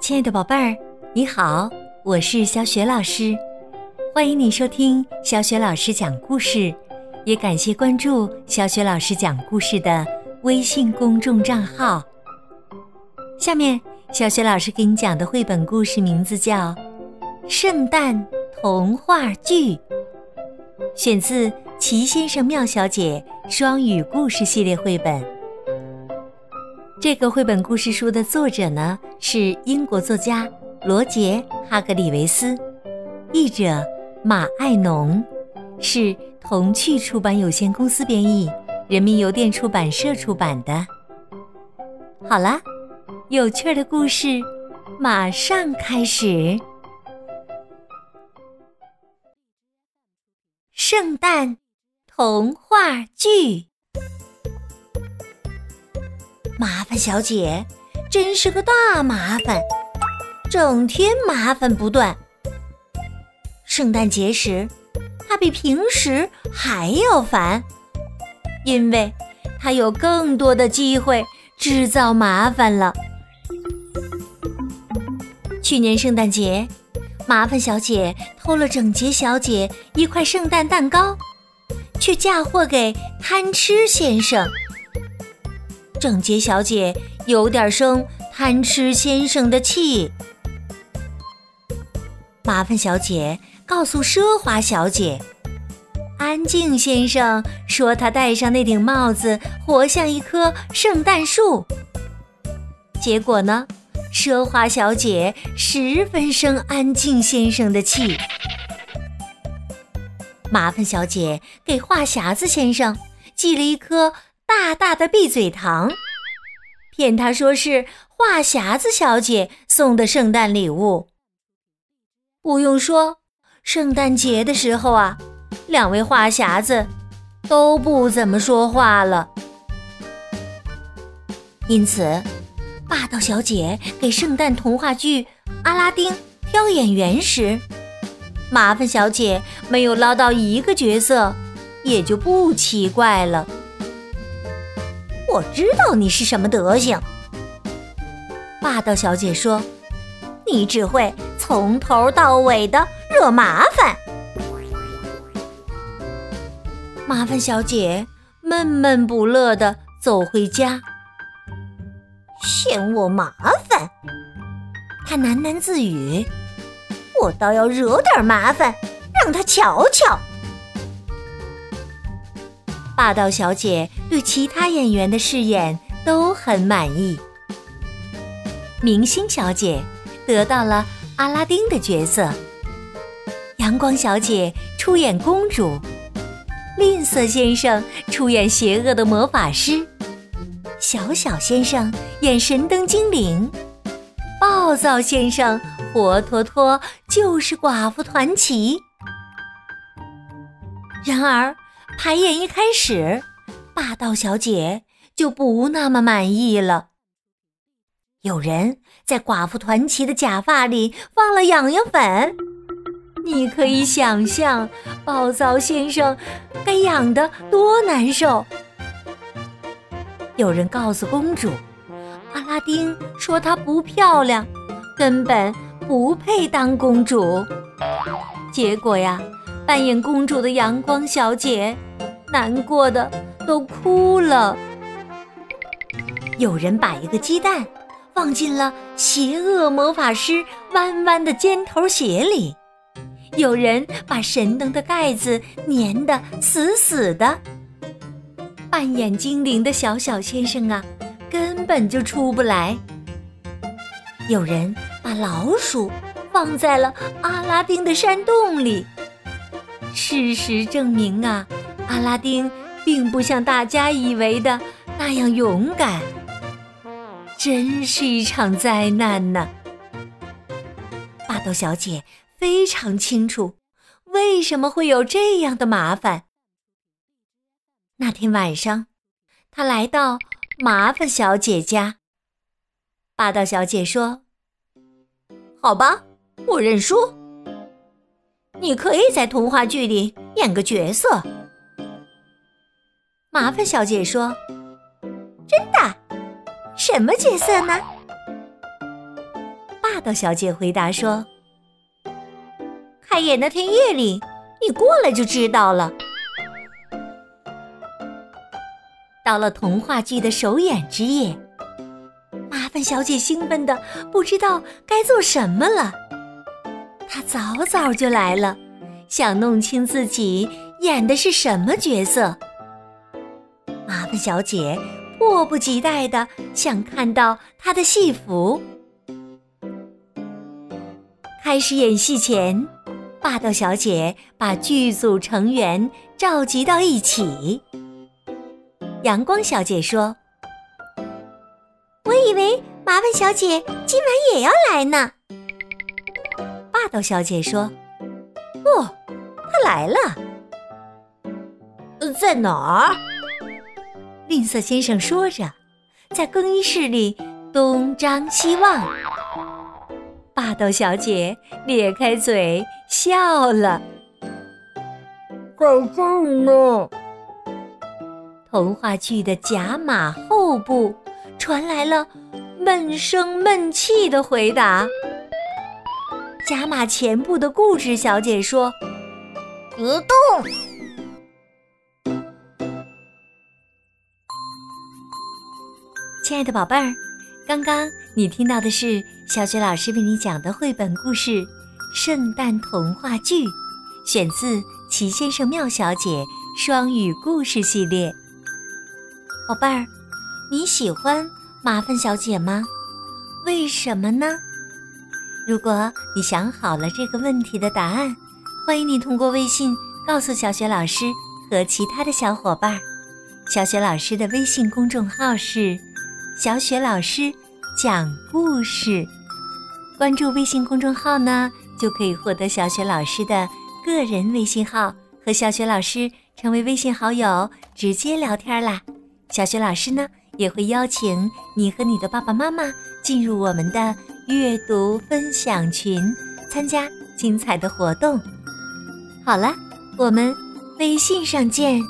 亲爱的宝贝儿，你好，我是小雪老师，欢迎你收听小雪老师讲故事，也感谢关注小雪老师讲故事的微信公众账号。下面，小雪老师给你讲的绘本故事名字叫《圣诞童话剧》，选自《奇先生妙小姐》双语故事系列绘本。这个绘本故事书的作者呢是英国作家罗杰·哈格里维斯，译者马爱农，是童趣出版有限公司编译，人民邮电出版社出版的。好啦，有趣的故事马上开始。圣诞童话剧。麻烦小姐真是个大麻烦，整天麻烦不断。圣诞节时，她比平时还要烦，因为她有更多的机会制造麻烦了。去年圣诞节，麻烦小姐偷了整洁小姐一块圣诞蛋糕，却嫁祸给贪吃先生。整洁小姐有点生贪吃先生的气。麻烦小姐告诉奢华小姐，安静先生说他戴上那顶帽子活像一棵圣诞树。结果呢，奢华小姐十分生安静先生的气。麻烦小姐给话匣子先生寄了一颗。大大的闭嘴糖，骗他说是话匣子小姐送的圣诞礼物。不用说，圣诞节的时候啊，两位话匣子都不怎么说话了。因此，霸道小姐给圣诞童话剧《阿拉丁》挑演员时，麻烦小姐没有捞到一个角色，也就不奇怪了。我知道你是什么德行，霸道小姐说：“你只会从头到尾的惹麻烦。”麻烦小姐闷闷不乐的走回家，嫌我麻烦，她喃喃自语：“我倒要惹点麻烦，让他瞧瞧。”霸道小姐对其他演员的饰演都很满意。明星小姐得到了阿拉丁的角色，阳光小姐出演公主，吝啬先生出演邪恶的魔法师，小小先生演神灯精灵，暴躁先生活脱脱就是寡妇团旗。然而。排演一开始，霸道小姐就不那么满意了。有人在寡妇团旗的假发里放了痒痒粉，你可以想象暴躁先生该痒得多难受。有人告诉公主，阿拉丁说她不漂亮，根本不配当公主。结果呀。扮演公主的阳光小姐，难过的都哭了。有人把一个鸡蛋放进了邪恶魔法师弯弯的尖头鞋里，有人把神灯的盖子粘得死死的。扮演精灵的小小先生啊，根本就出不来。有人把老鼠放在了阿拉丁的山洞里。事实证明啊，阿拉丁并不像大家以为的那样勇敢，真是一场灾难呢。霸道小姐非常清楚为什么会有这样的麻烦。那天晚上，她来到麻烦小姐家。霸道小姐说：“好吧，我认输。”你可以在童话剧里演个角色。麻烦小姐说：“真的？什么角色呢？霸道小姐回答说：“开演那天夜里，你过来就知道了。”到了童话剧的首演之夜，麻烦小姐兴奋的不知道该做什么了。他早早就来了，想弄清自己演的是什么角色。麻烦小姐迫不及待的想看到她的戏服。开始演戏前，霸道小姐把剧组成员召集到一起。阳光小姐说：“我以为麻烦小姐今晚也要来呢。”霸道小姐说：“哦，他来了。在哪儿？”吝啬先生说着，在更衣室里东张西望。霸道小姐咧开嘴笑了：“在这儿呢。”童话剧的甲马后部传来了闷声闷气的回答。甲马前部的固执小姐说：“别动。”亲爱的宝贝儿，刚刚你听到的是小雪老师为你讲的绘本故事《圣诞童话剧》，选自《齐先生妙小姐》双语故事系列。宝贝儿，你喜欢麻烦小姐吗？为什么呢？如果你想好了这个问题的答案，欢迎你通过微信告诉小雪老师和其他的小伙伴。小雪老师的微信公众号是“小雪老师讲故事”，关注微信公众号呢，就可以获得小雪老师的个人微信号，和小雪老师成为微信好友，直接聊天啦。小雪老师呢，也会邀请你和你的爸爸妈妈进入我们的阅读分享群，参加精彩的活动。好了，我们微信上见。